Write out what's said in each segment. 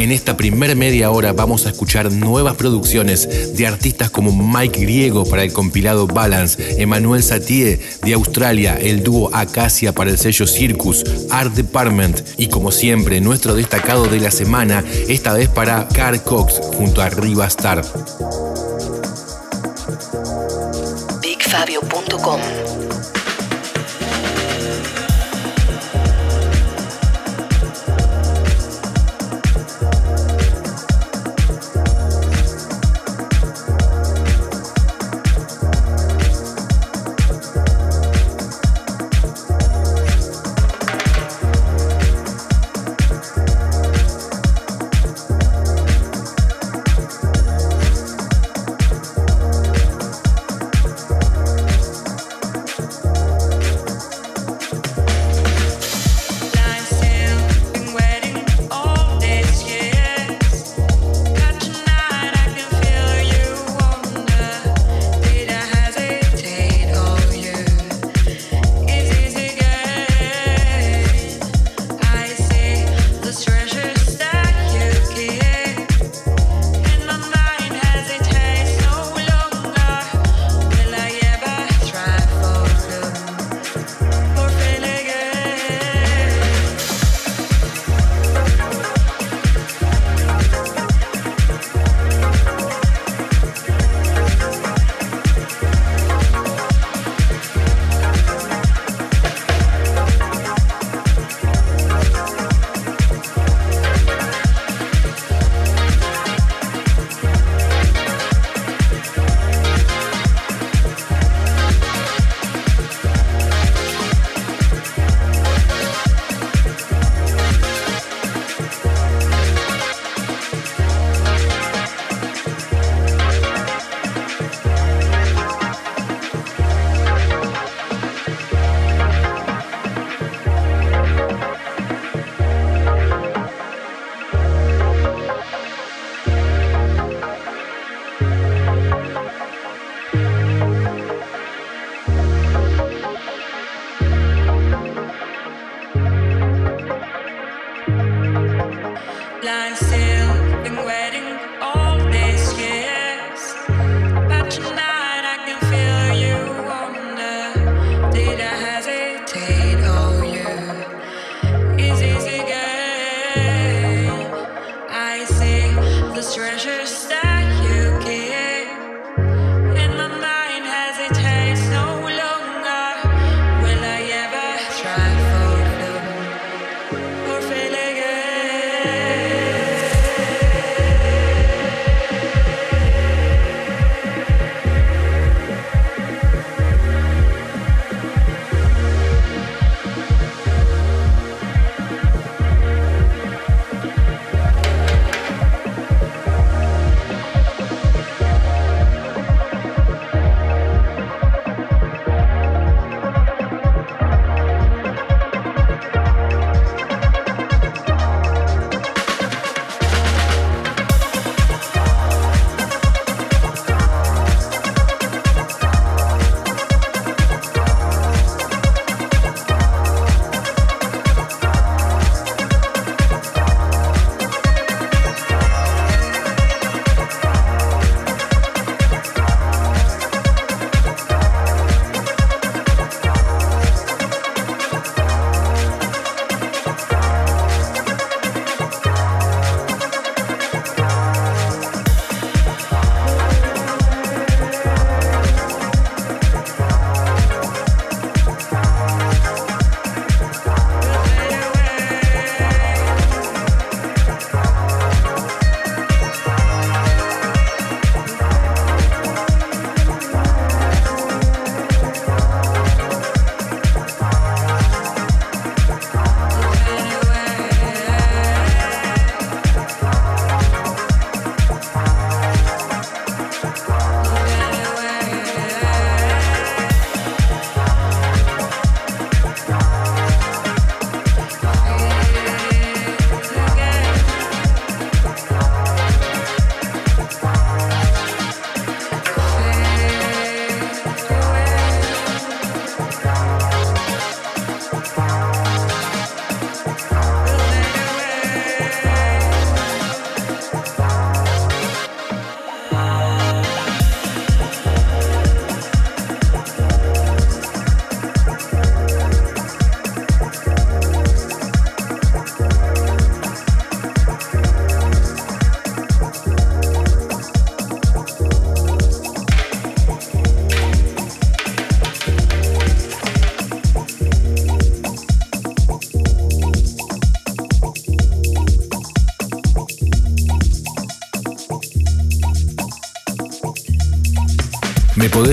En esta primera media hora vamos a escuchar nuevas producciones de artistas como Mike Griego para el compilado Balance, Emmanuel Satie de Australia, el dúo Acacia para el sello Circus, Art Department y como siempre nuestro destacado de la semana, esta vez para Car Cox junto a Riva Star. BigFabio.com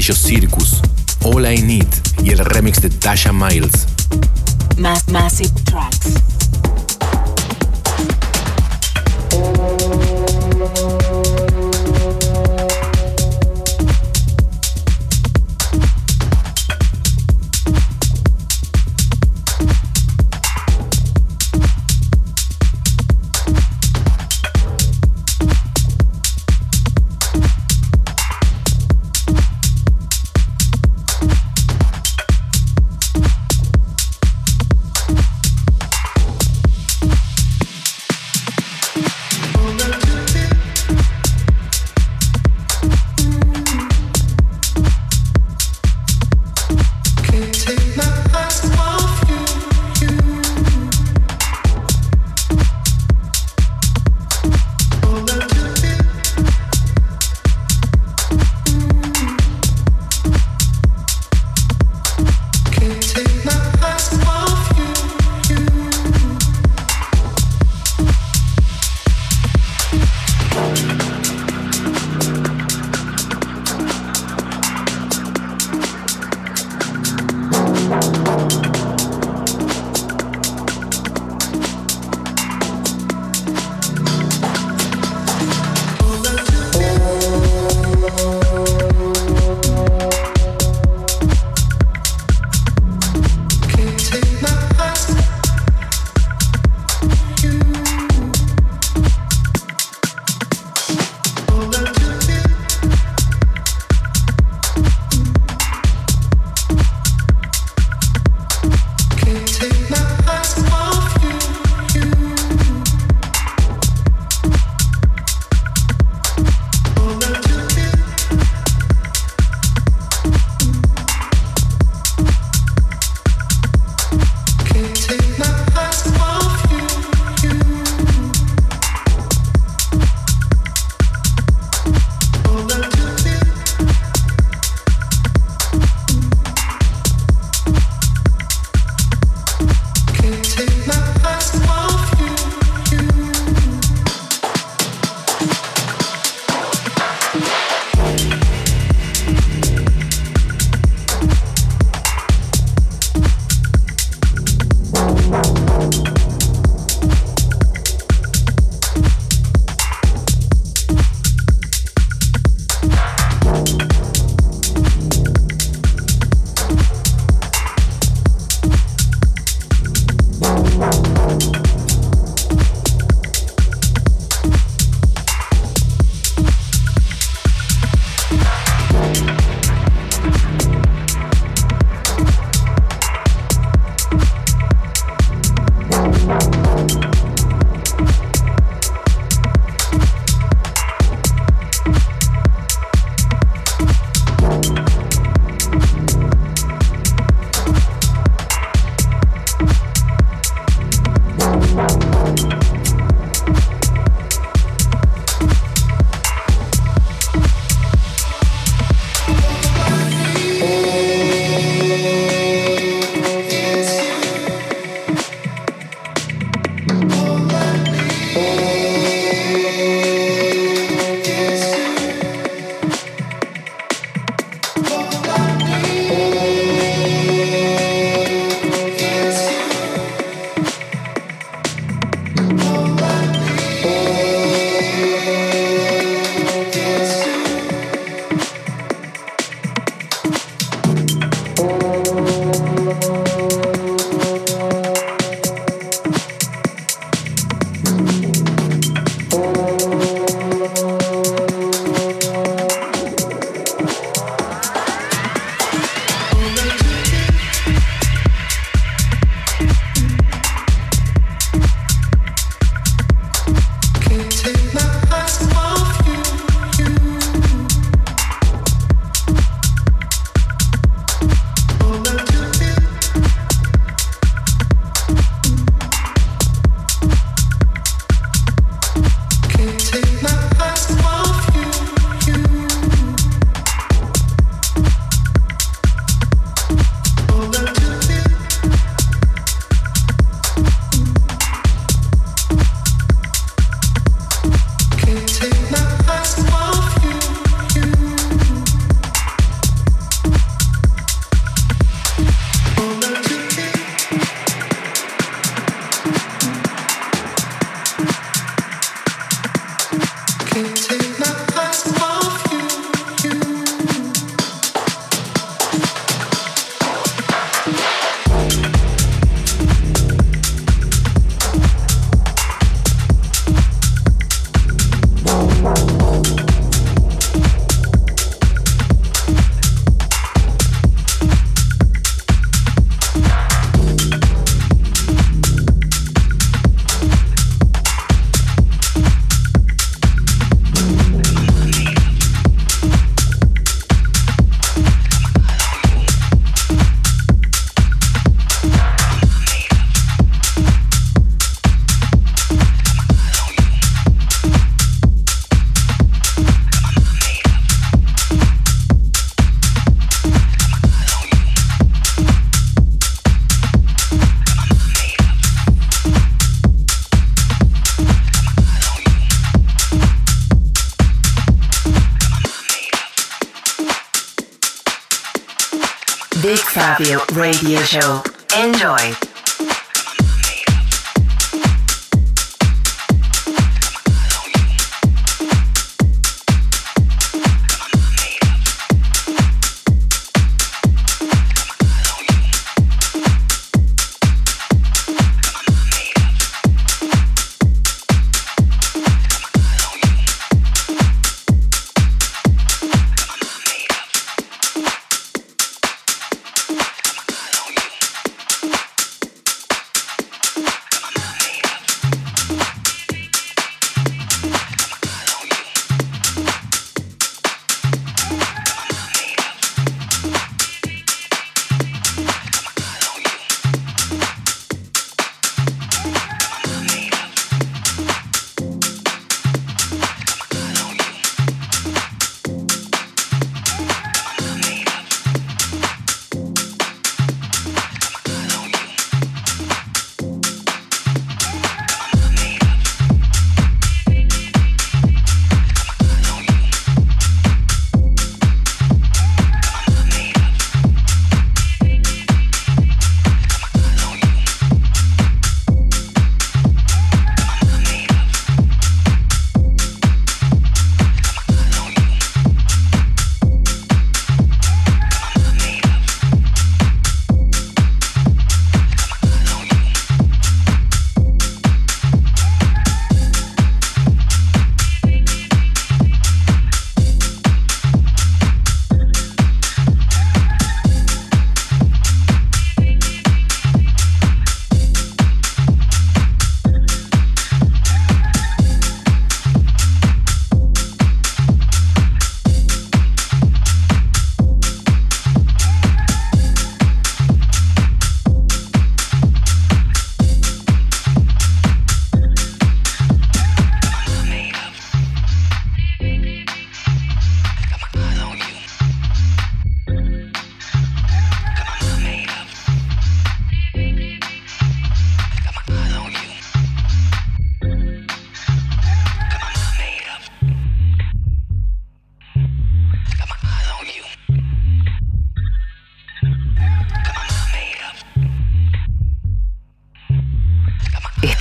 Sello Circus. All I Need y el remix de Tasha Miles. massive Tracks. Radio Radio Show. Enjoy.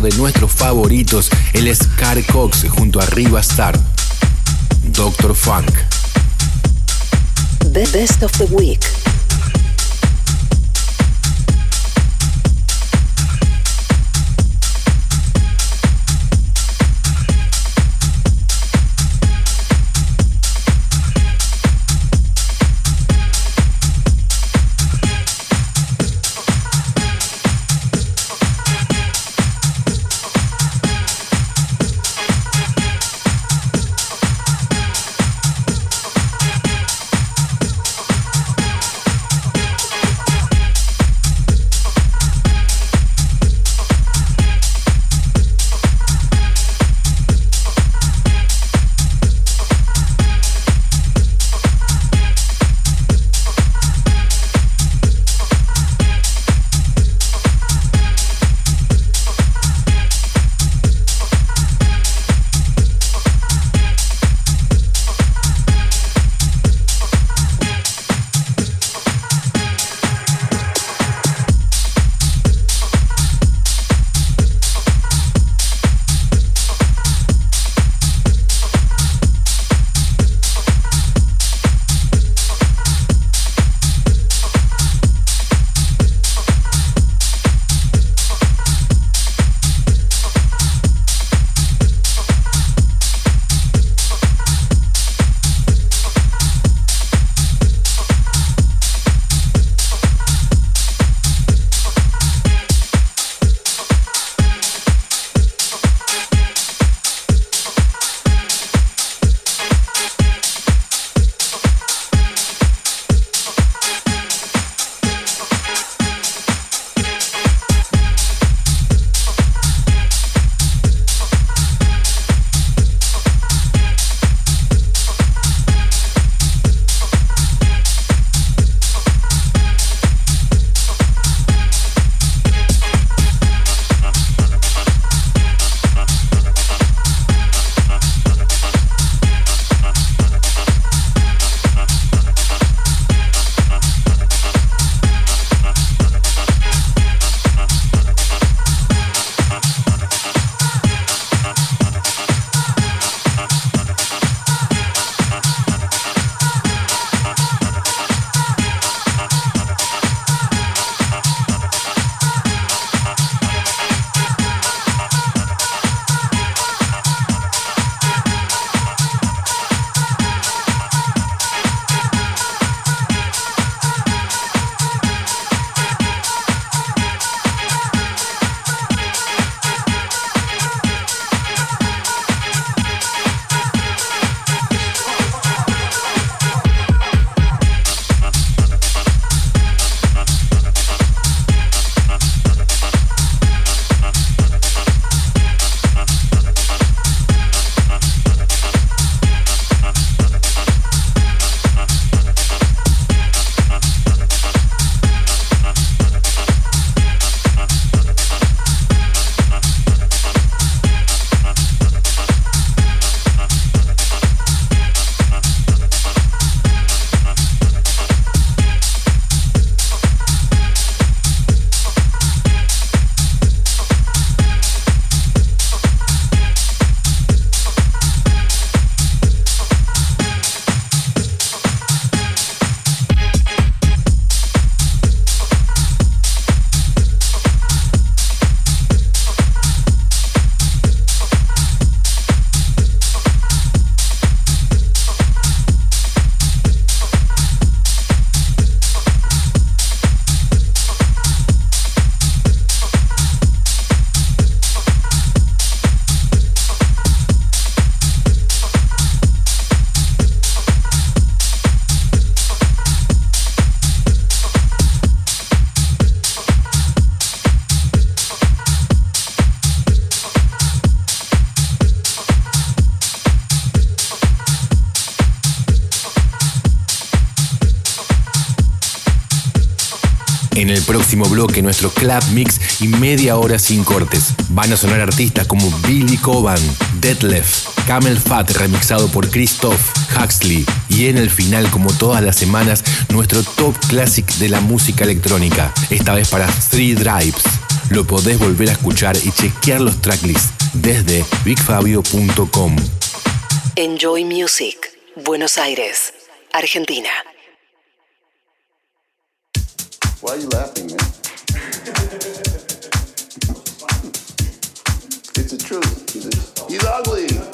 De nuestros favoritos, el Scar Cox junto a Riva Star. Doctor Funk. The best of the week. Bloque, nuestro club mix y media hora sin cortes. Van a sonar artistas como Billy Coban, Detlef, Camel Fat remixado por Christoph Huxley y en el final, como todas las semanas, nuestro top classic de la música electrónica, esta vez para Three Drives. Lo podés volver a escuchar y chequear los tracklists desde bigfabio.com. Enjoy Music, Buenos Aires, Argentina. Why are you laughing, man? it's the truth. He's, he's ugly.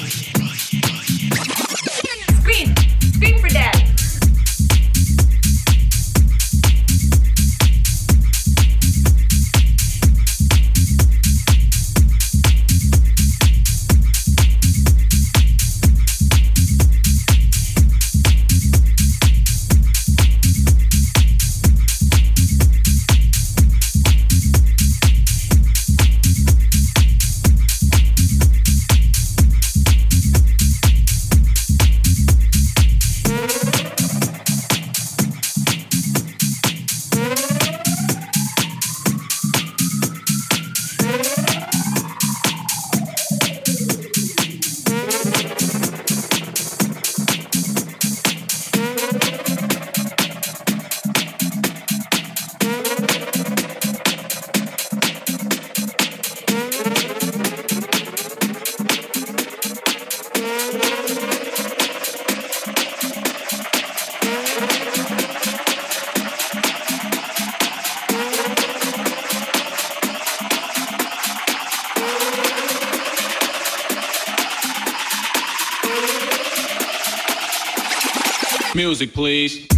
Music, please.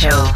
Show.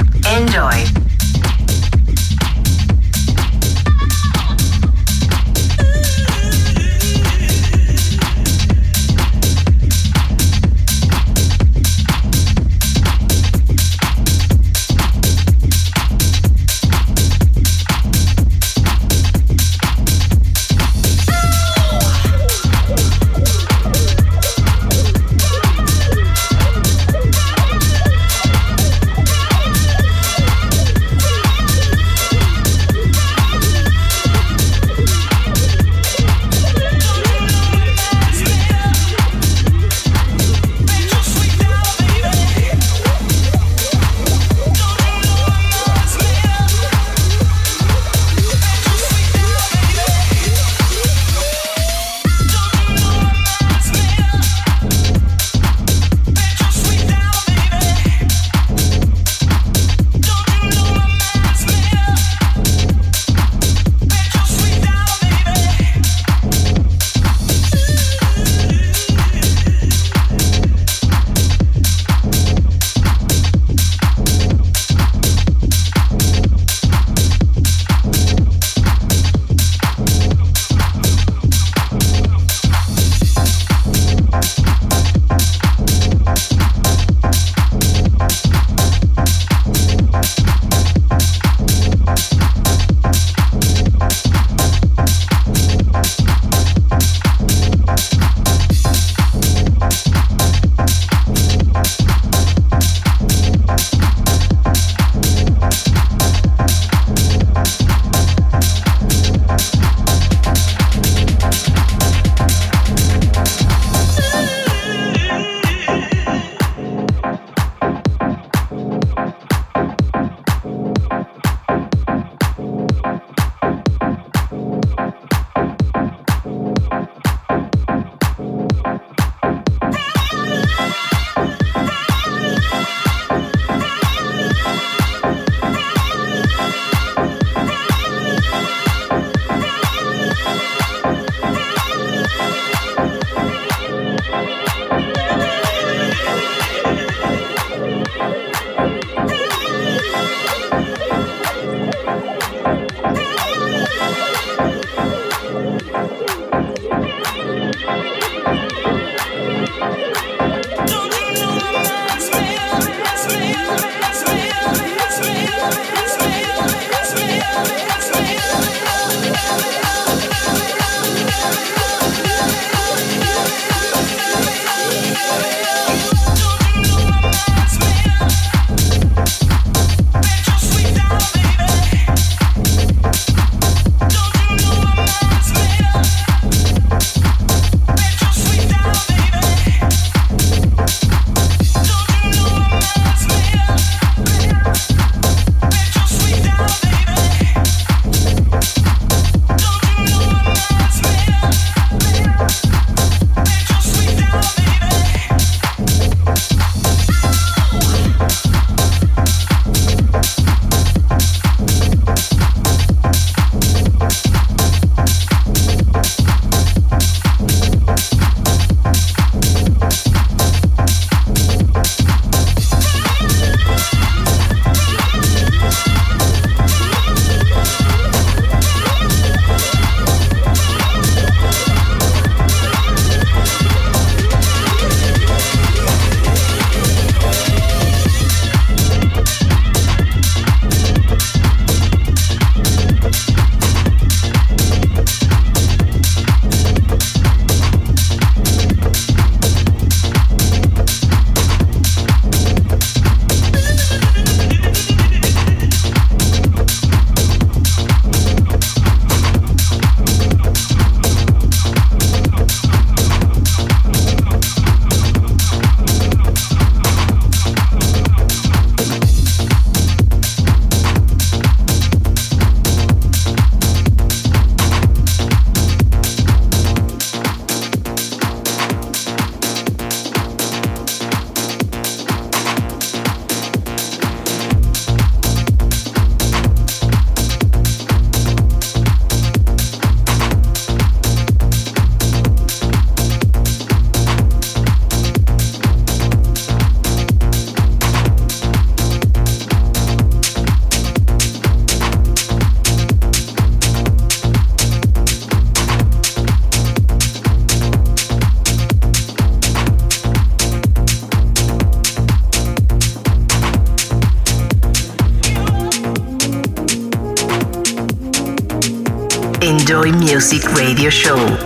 Music Radio Show.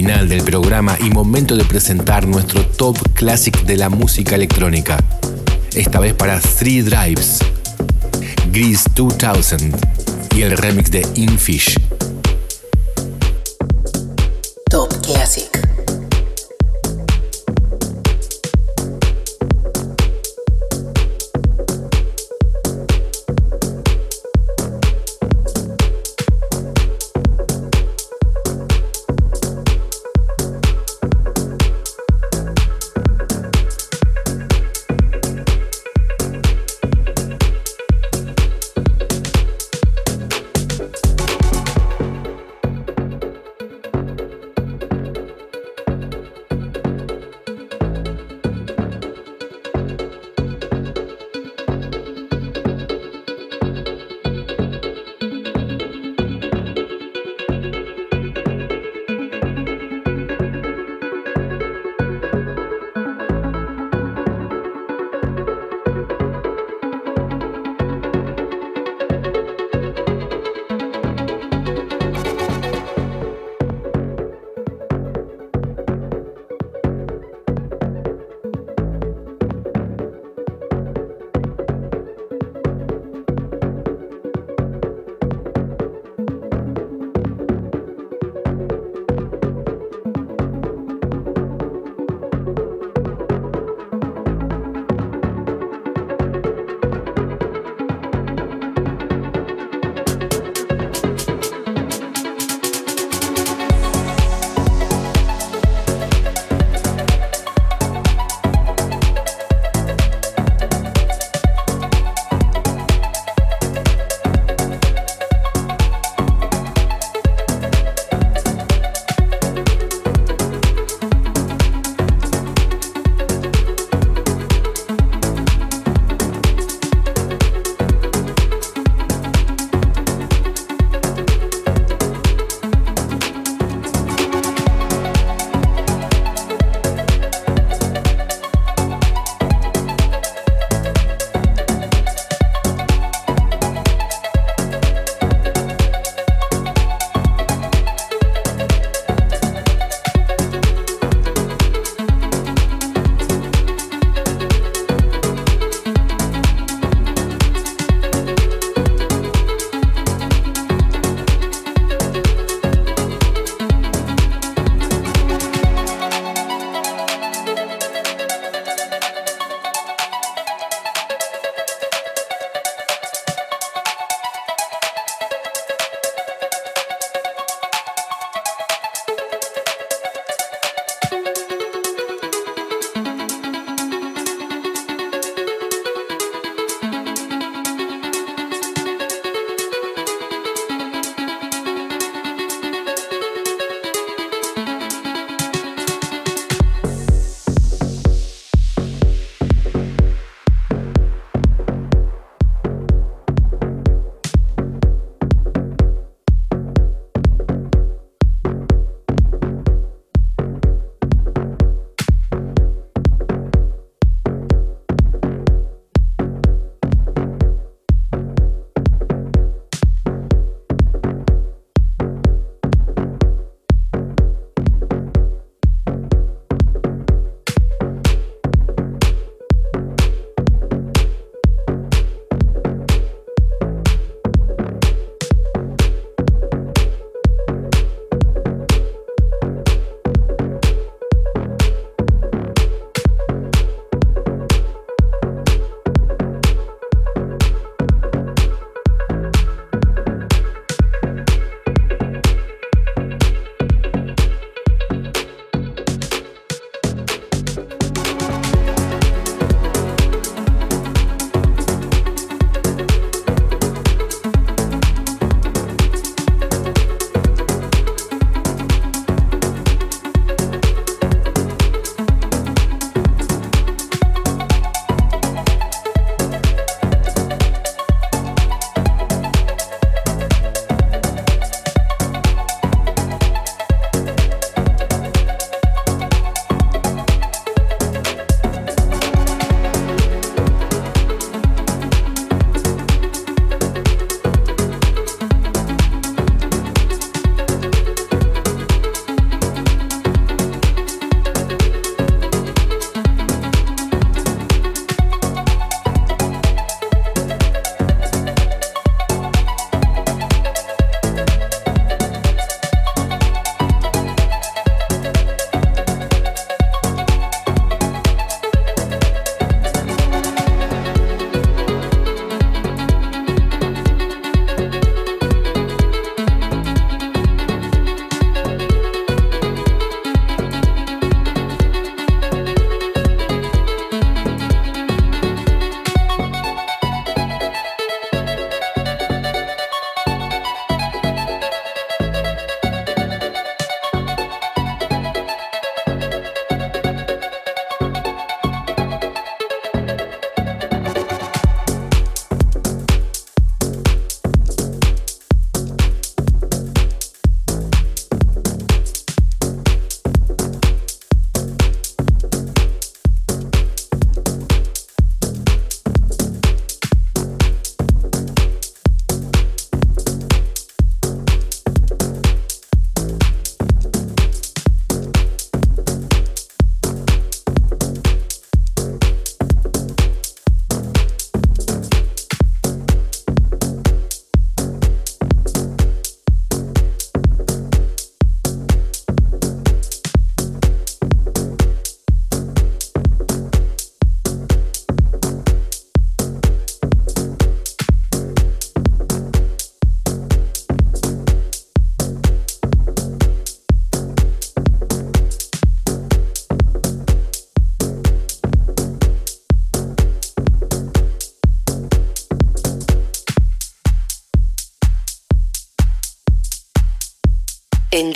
Final del programa y momento de presentar nuestro top classic de la música electrónica. Esta vez para Three Drives, Grease 2000 y el remix de Infish.